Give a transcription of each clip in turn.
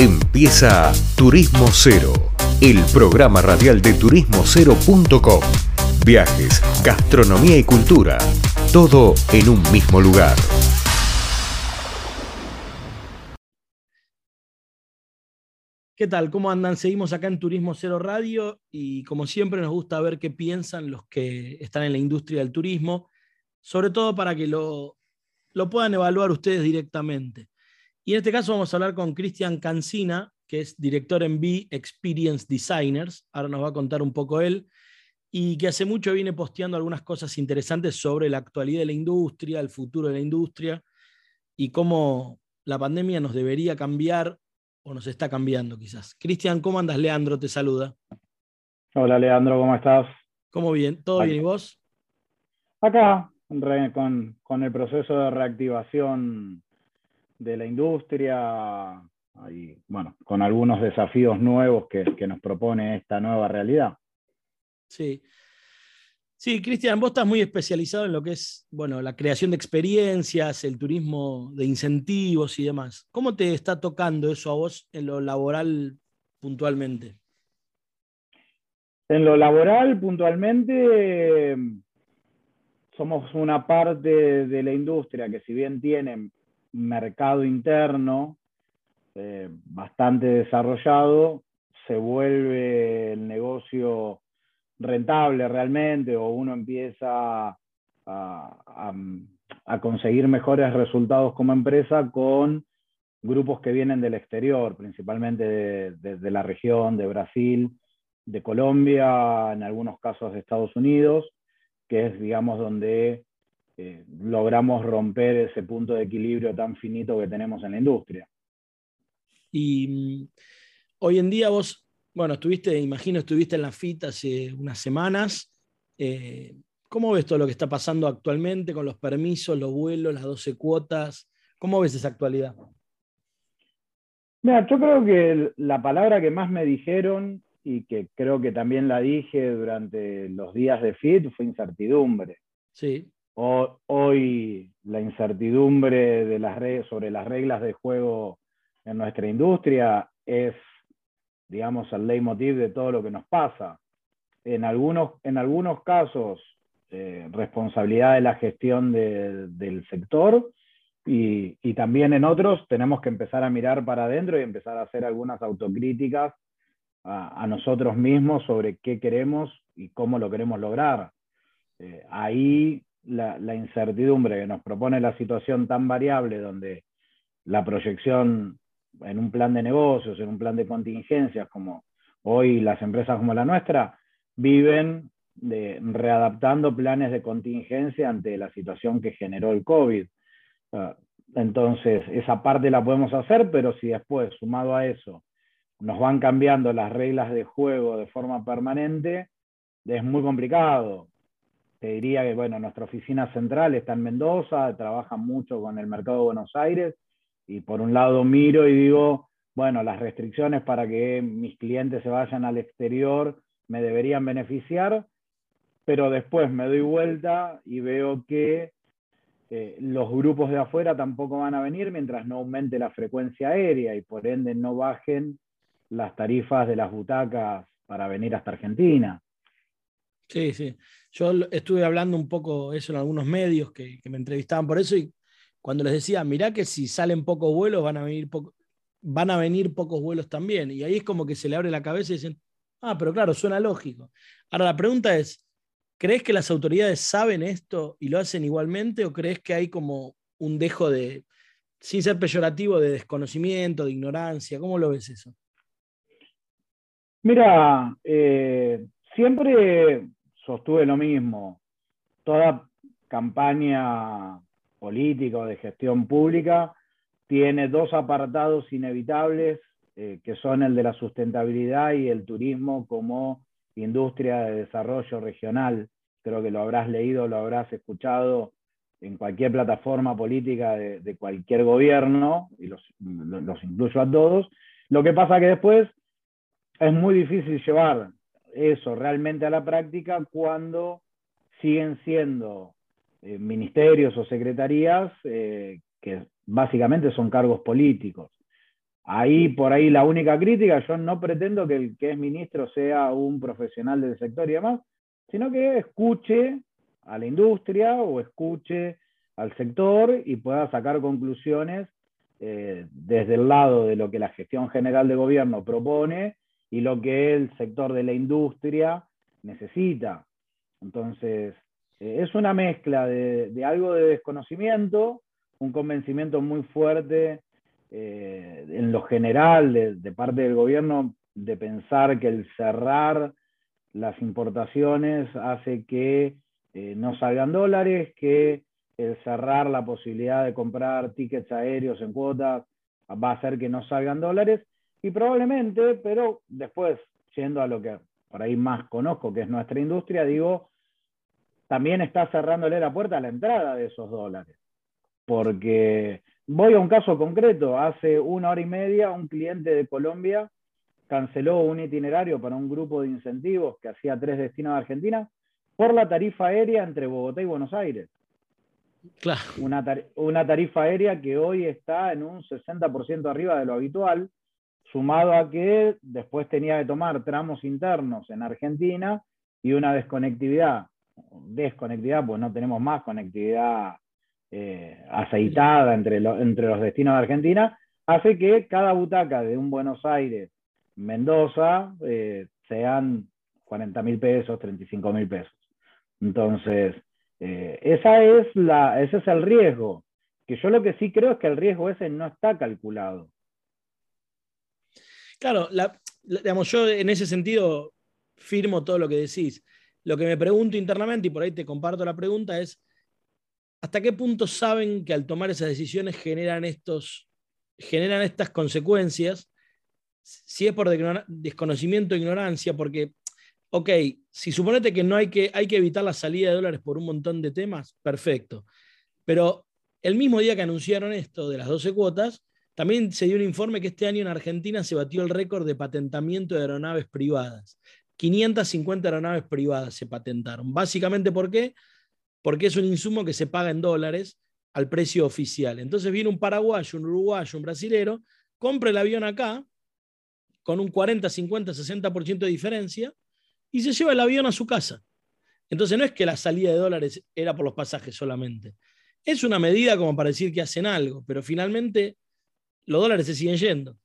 Empieza Turismo Cero, el programa radial de turismocero.com. Viajes, gastronomía y cultura, todo en un mismo lugar. ¿Qué tal? ¿Cómo andan? Seguimos acá en Turismo Cero Radio y como siempre nos gusta ver qué piensan los que están en la industria del turismo, sobre todo para que lo, lo puedan evaluar ustedes directamente. Y en este caso vamos a hablar con Cristian Cancina, que es director en B Experience Designers. Ahora nos va a contar un poco él. Y que hace mucho viene posteando algunas cosas interesantes sobre la actualidad de la industria, el futuro de la industria y cómo la pandemia nos debería cambiar o nos está cambiando quizás. Cristian, ¿cómo andas? Leandro te saluda. Hola Leandro, ¿cómo estás? ¿Cómo bien? ¿Todo bien y vos? Acá, con, con, el proceso de reactivación de la industria y bueno, con algunos desafíos nuevos que, que nos propone esta nueva realidad. Sí. Sí, Cristian, vos estás muy especializado en lo que es, bueno, la creación de experiencias, el turismo de incentivos y demás. ¿Cómo te está tocando eso a vos en lo laboral puntualmente? En lo laboral puntualmente somos una parte de la industria que si bien tiene mercado interno eh, bastante desarrollado, se vuelve el negocio rentable realmente o uno empieza a, conseguir mejores resultados como empresa con grupos que vienen del exterior, principalmente de, la región, de Brasil, de Colombia, en algunos casos de Estados Unidos, que es, digamos, donde eh, logramos romper ese punto de equilibrio tan finito que tenemos en la industria. Y mm, hoy en día vos bueno, estuviste, imagino, estuviste en la FIT hace unas semanas. Eh, ¿Cómo ves todo lo que está pasando actualmente con los permisos, los vuelos, las 12 cuotas? ¿Cómo ves esa actualidad? Mira, yo creo que la palabra que más me dijeron y que creo que también la dije durante los días de FIT fue incertidumbre. Sí. Hoy la incertidumbre de las sobre las reglas de juego en nuestra industria es digamos, el leitmotiv de todo lo que nos pasa. En algunos, en algunos casos, eh, responsabilidad de la gestión del sector y, también en otros tenemos que empezar a mirar para adentro y empezar a hacer algunas autocríticas a, nosotros mismos sobre qué queremos y cómo lo queremos lograr. Eh, ahí la, incertidumbre que nos propone la situación tan variable donde la proyección en un plan de negocios, en un plan de contingencias, como hoy las empresas como la nuestra, viven de, readaptando planes de contingencia ante la situación que generó el COVID. Ah, entonces, esa parte la podemos hacer, pero si después, sumado a eso, nos van cambiando las reglas de juego de forma permanente, es muy complicado. Te diría que, bueno, nuestra oficina central está en Mendoza, trabaja mucho con el mercado de Buenos Aires, y por un lado miro y digo, bueno, las restricciones para que mis clientes se vayan al exterior me deberían beneficiar, pero después me doy vuelta y veo que eh, los grupos de afuera tampoco van a venir mientras no aumente la frecuencia aérea y por ende no bajen las tarifas de las butacas para venir hasta Argentina. Sí, sí. Yo estuve hablando un poco eso en algunos medios que, me entrevistaban por eso y cuando les decía, mirá que si salen pocos vuelos, van a venir, van a venir pocos vuelos también. Y ahí es como que se le abre la cabeza y dicen, ah, pero claro, suena lógico. Ahora la pregunta es, ¿crees que las autoridades saben esto y lo hacen igualmente o crees que hay como un dejo de, sin ser peyorativo, de desconocimiento, de ignorancia? ¿Cómo lo ves eso? Mira, eh, siempre sostuve lo mismo. Toda campaña política o de gestión pública, tiene dos apartados inevitables, eh, que son el de la sustentabilidad y el turismo como industria de desarrollo regional. Creo que lo habrás leído, lo habrás escuchado en cualquier plataforma política de, cualquier gobierno, y los, los incluyo a todos. Lo que pasa que después es muy difícil llevar eso realmente a la práctica cuando siguen siendo eh, ministerios o secretarías eh, que básicamente son cargos políticos. Ahí, por ahí, la única crítica, yo no pretendo que el que es ministro sea un profesional del sector y demás, sino que escuche a la industria o escuche al sector y pueda sacar conclusiones eh, desde el lado de lo que la gestión general de gobierno propone y lo que el sector de la industria necesita. Entonces, eh, es una mezcla de, algo de desconocimiento, un convencimiento muy fuerte eh, en lo general de, parte del gobierno de pensar que el cerrar las importaciones hace que eh, no salgan dólares, que el cerrar la posibilidad de comprar tickets aéreos en cuotas va a hacer que no salgan dólares y probablemente, pero después, yendo a lo que por ahí más conozco, que es nuestra industria, digo, también está cerrándole la puerta a la entrada de esos dólares. Porque voy a un caso concreto, hace una hora y media un cliente de Colombia canceló un itinerario para un grupo de incentivos que hacía tres destinos de Argentina por la tarifa aérea entre Bogotá y Buenos Aires. Claro. Una, una tarifa aérea que hoy está en un 60% arriba de lo habitual, sumado a que después tenía que tomar tramos internos en Argentina y una desconectividad desconectividad, pues no tenemos más conectividad eh, aceitada entre, entre los destinos de Argentina, hace que cada butaca de un Buenos Aires, Mendoza, eh, sean 40 mil pesos, 35 mil pesos. Entonces, eh, esa es la, ese es el riesgo, que yo lo que sí creo es que el riesgo ese no está calculado. Claro, digamos, yo en ese sentido firmo todo lo que decís. Lo que me pregunto internamente, y por ahí te comparto la pregunta, es, ¿hasta qué punto saben que al tomar esas decisiones generan, estos, generan estas consecuencias? Si es por desconocimiento o ignorancia, porque, ok, si suponete que no hay que, hay que evitar la salida de dólares por un montón de temas, perfecto. Pero el mismo día que anunciaron esto de las 12 cuotas, también se dio un informe que este año en Argentina se batió el récord de patentamiento de aeronaves privadas. 550 aeronaves privadas se patentaron. Básicamente, ¿por qué? Porque es un insumo que se paga en dólares al precio oficial. Entonces viene un paraguayo, un uruguayo, un brasilero, compra el avión acá con un 40, 50, 60% de diferencia y se lleva el avión a su casa. Entonces no es que la salida de dólares era por los pasajes solamente. Es una medida como para decir que hacen algo, pero finalmente los dólares se siguen yendo.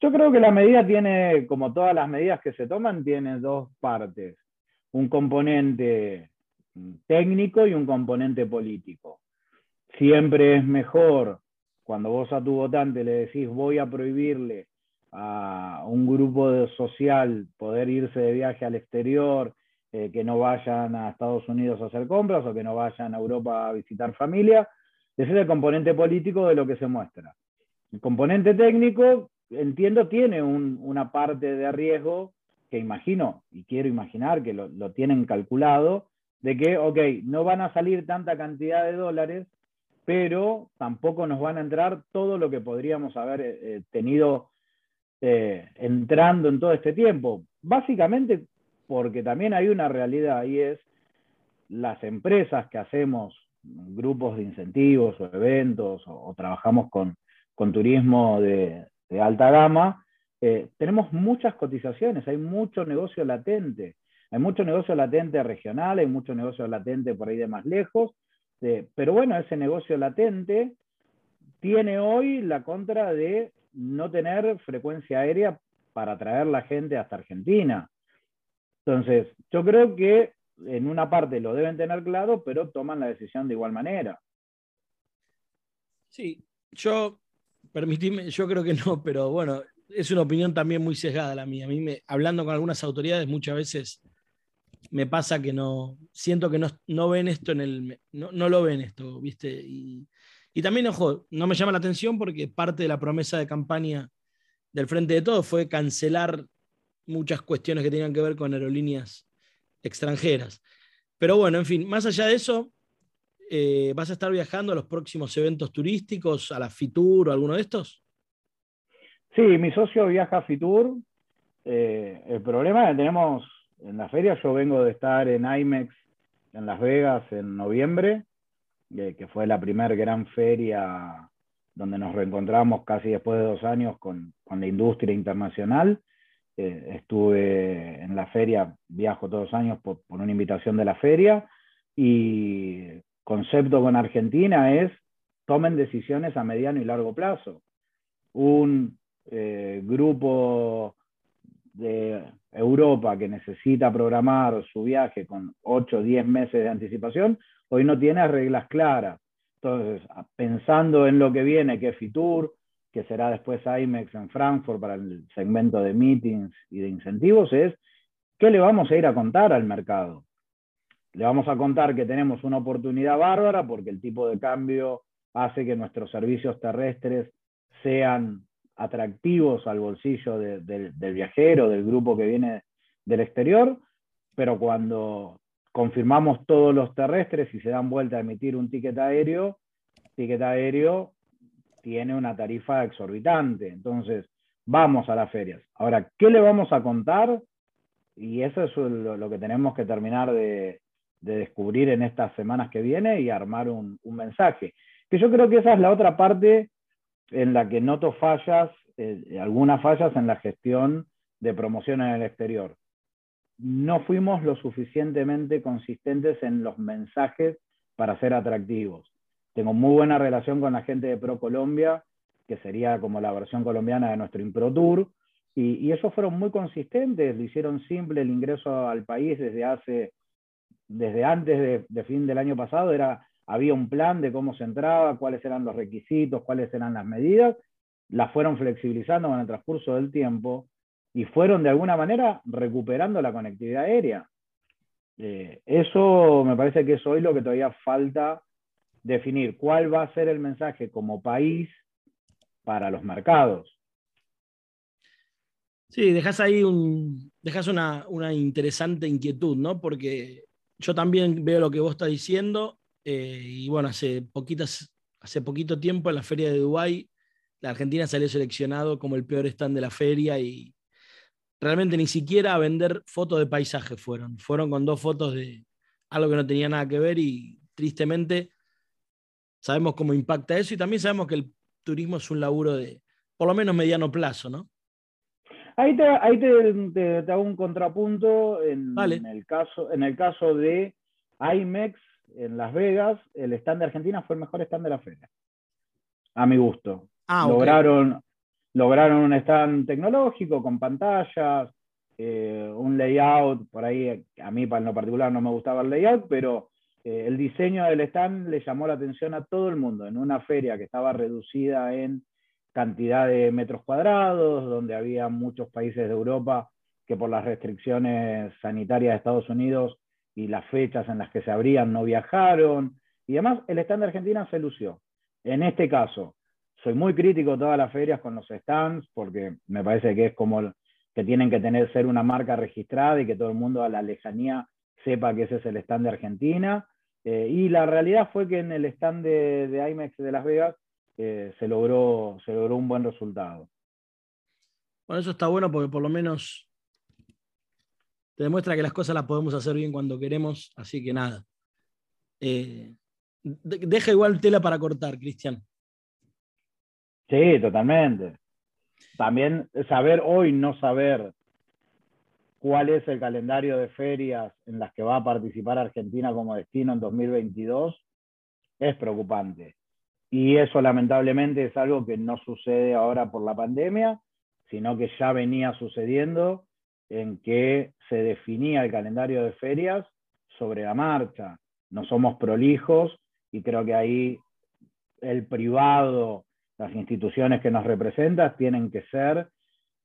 Yo creo que la medida tiene, como todas las medidas que se toman, tiene dos partes. Un componente técnico y un componente político. Siempre es mejor cuando vos a tu votante le decís voy a prohibirle a un grupo social poder irse de viaje al exterior, eh, que no vayan a Estados Unidos a hacer compras o que no vayan a Europa a visitar familia. Ese es el componente político de lo que se muestra. El componente técnico entiendo, tiene una parte de riesgo que imagino, y quiero imaginar que lo, tienen calculado, de que, ok, no van a salir tanta cantidad de dólares, pero tampoco nos van a entrar todo lo que podríamos haber eh, eh, tenido eh, entrando en todo este tiempo. Básicamente porque también hay una realidad y es las empresas que hacemos grupos de incentivos o eventos o, trabajamos con, con turismo de, alta gama, eh, tenemos muchas cotizaciones, hay mucho negocio latente. Hay mucho negocio latente regional, hay mucho negocio latente por ahí de más lejos, eh, pero bueno, ese negocio latente tiene hoy la contra de no tener frecuencia aérea para traer la gente hasta Argentina. Entonces, yo creo que en una parte lo deben tener claro, pero toman la decisión de igual manera. Sí, yo Permitime, yo creo que no, pero bueno, es una opinión también muy sesgada la mía. A mí, me, hablando con algunas autoridades, muchas veces me pasa que no, siento que no, ven esto en el, no, lo ven esto, ¿viste? Y, también, ojo, no me llama la atención porque parte de la promesa de campaña del Frente de Todos fue cancelar muchas cuestiones que tenían que ver con aerolíneas extranjeras. Pero bueno, en fin, más allá de eso, eh, ¿vas a estar viajando a los próximos eventos turísticos, a la FITUR o alguno de estos? Sí, mi socio viaja a FITUR. Eh, el problema es que tenemos en la feria, yo vengo de estar en IMEX en Las Vegas en noviembre, eh, que fue la primera gran feria donde nos reencontramos casi después de dos años con, con la industria internacional. Eh, estuve en la feria, viajo todos los años por, una invitación de la feria, y concepto con Argentina es tomen decisiones a mediano y largo plazo. Un eh, grupo de Europa que necesita programar su viaje con 8 o 10 meses de anticipación, hoy no tiene reglas claras. Entonces, pensando en lo que viene, que es Fitur, que será después IMEX en Frankfurt para el segmento de meetings y de incentivos, es ¿qué le vamos a ir a contar al mercado? Le vamos a contar que tenemos una oportunidad bárbara porque el tipo de cambio hace que nuestros servicios terrestres sean atractivos al bolsillo del viajero, del grupo que viene del exterior, pero cuando confirmamos todos los terrestres y se dan vuelta a emitir un ticket aéreo, ticket aéreo tiene una tarifa exorbitante. Entonces, vamos a las ferias. Ahora, ¿qué le vamos a contar? Y eso es lo, que tenemos que terminar de, descubrir en estas semanas que viene y armar un, mensaje. Que yo creo que esa es la otra parte en la que noto fallas, eh, algunas fallas en la gestión de promoción en el exterior. No fuimos lo suficientemente consistentes en los mensajes para ser atractivos. Tengo muy buena relación con la gente de Pro Colombia, que sería como la versión colombiana de nuestro Impro Tour, y, y ellos fueron muy consistentes, lo hicieron simple el ingreso al país desde hace, desde antes de, fin del año pasado, era había un plan de cómo se entraba, cuáles eran los requisitos, cuáles eran las medidas, las fueron flexibilizando con el transcurso del tiempo y fueron de alguna manera recuperando la conectividad aérea. Eh, eso me parece que es hoy lo que todavía falta definir cuál va a ser el mensaje como país para los mercados. Sí, dejas ahí un, dejas una, interesante inquietud, ¿no? Porque yo también veo lo que vos estás diciendo eh, y bueno, hace, poquitas, hace poquito tiempo en la feria de Dubái, la Argentina salió seleccionado como el peor stand de la feria y realmente ni siquiera a vender fotos de paisaje fueron. Fueron con dos fotos de algo que no tenía nada que ver y tristemente sabemos cómo impacta eso y también sabemos que el turismo es un laburo de por lo menos mediano plazo, ¿no? Ahí te, ahí te, hago un contrapunto en, el caso, en el caso de IMEX en Las Vegas, el stand de Argentina fue el mejor stand de la feria, a mi gusto. Ah, lograron, lograron un stand tecnológico con pantallas, eh, un layout, por ahí a mí en lo particular no me gustaba el layout, pero eh, el diseño del stand le llamó la atención a todo el mundo en una feria que estaba reducida en cantidad de metros cuadrados, donde había muchos países de Europa que por las restricciones sanitarias de Estados Unidos y las fechas en las que se abrían no viajaron, y además el stand de Argentina se lució. En este caso, soy muy crítico de todas las ferias con los stands, porque me parece que es como que tienen que tener ser una marca registrada y que todo el mundo a la lejanía sepa que ese es el stand de Argentina. Eh, y la realidad fue que en el stand de, IMEX de Las Vegas eh, se, logró, se logró un buen resultado. Bueno, eso está bueno porque por lo menos te demuestra que las cosas las podemos hacer bien cuando queremos, así que nada. Eh, deja igual tela para cortar, Cristian. Sí, totalmente. También saber hoy, no saber cuál es el calendario de ferias en las que va a participar Argentina como destino en 2022 es preocupante. Y eso lamentablemente es algo que no sucede ahora por la pandemia, sino que ya venía sucediendo en que se definía el calendario de ferias sobre la marcha. No somos prolijos y creo que ahí el privado, las instituciones que nos representan tienen que ser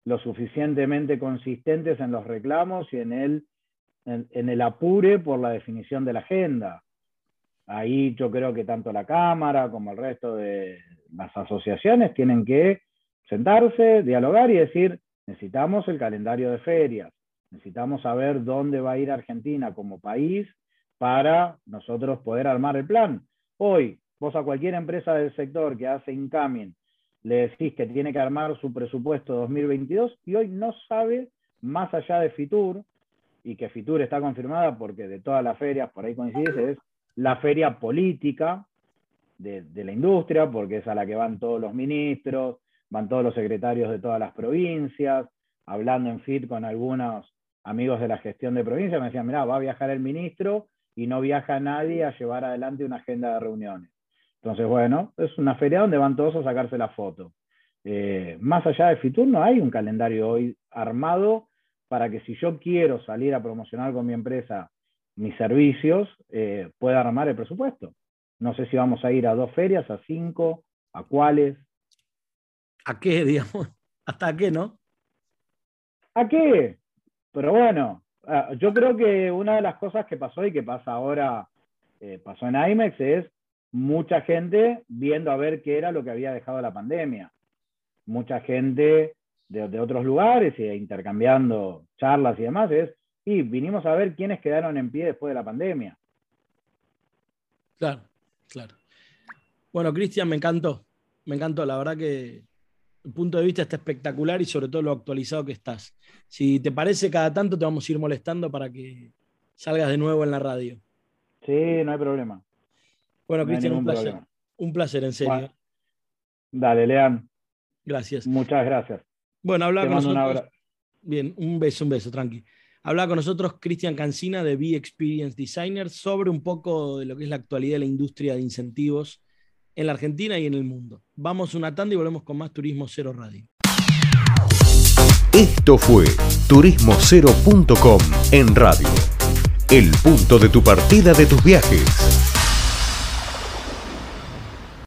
lo suficientemente consistentes en los reclamos y en el, en, el apure por la definición de la agenda. Ahí yo creo que tanto la Cámara como el resto de las asociaciones tienen que sentarse, dialogar y decir, necesitamos el calendario de ferias, necesitamos saber dónde va a ir Argentina como país para nosotros poder armar el plan. Hoy, vos a cualquier empresa del sector que hace incoming le decís que tiene que armar su presupuesto 2022 y hoy no sabe, más allá de Fitur, y que Fitur está confirmada porque de todas las ferias, por ahí coincides, es la feria política, de, la industria, porque es a la que van todos los ministros, van todos los secretarios de todas las provincias, hablando en FIT con algunos amigos de la gestión de provincia, me decían, mira, va a viajar el ministro y no viaja nadie a llevar adelante una agenda de reuniones. Entonces, bueno, es una feria donde van todos a sacarse la foto. Eh, más allá de FITUR, no hay un calendario hoy armado para que si yo quiero salir a promocionar con mi empresa mis servicios, eh, pueda armar el presupuesto. No sé si vamos a ir a dos ferias, a cinco, a cuáles. ¿A qué, digamos? ¿Hasta qué, no? ¿A qué? Pero bueno, ah, yo creo que una de las cosas que pasó y que pasa ahora, eh, pasó en IMEX, es mucha gente viendo a ver qué era lo que había dejado la pandemia. Mucha gente de, otros lugares e intercambiando charlas y demás, es, y vinimos a ver quiénes quedaron en pie después de la pandemia. Claro, claro. Bueno, Cristian, me encantó. Me encantó. La verdad que el punto de vista está espectacular y sobre todo lo actualizado que estás. Si te parece, cada tanto te vamos a ir molestando para que salgas de nuevo en la radio. Sí, no hay problema. Bueno, Cristian, un placer. Un placer, en serio. Dale, Lean. Gracias. Muchas gracias. Bueno, habla con nosotros. Bien, un beso, un beso, tranqui. Habla con nosotros Cristian Cancina de Be Experience Designer sobre un poco de lo que es la actualidad de la industria de incentivos en la Argentina y en el mundo. Vamos una tanda y volvemos con más Turismo Cero Radio. Esto fue turismocero.com en radio. El punto de tu partida de tus viajes.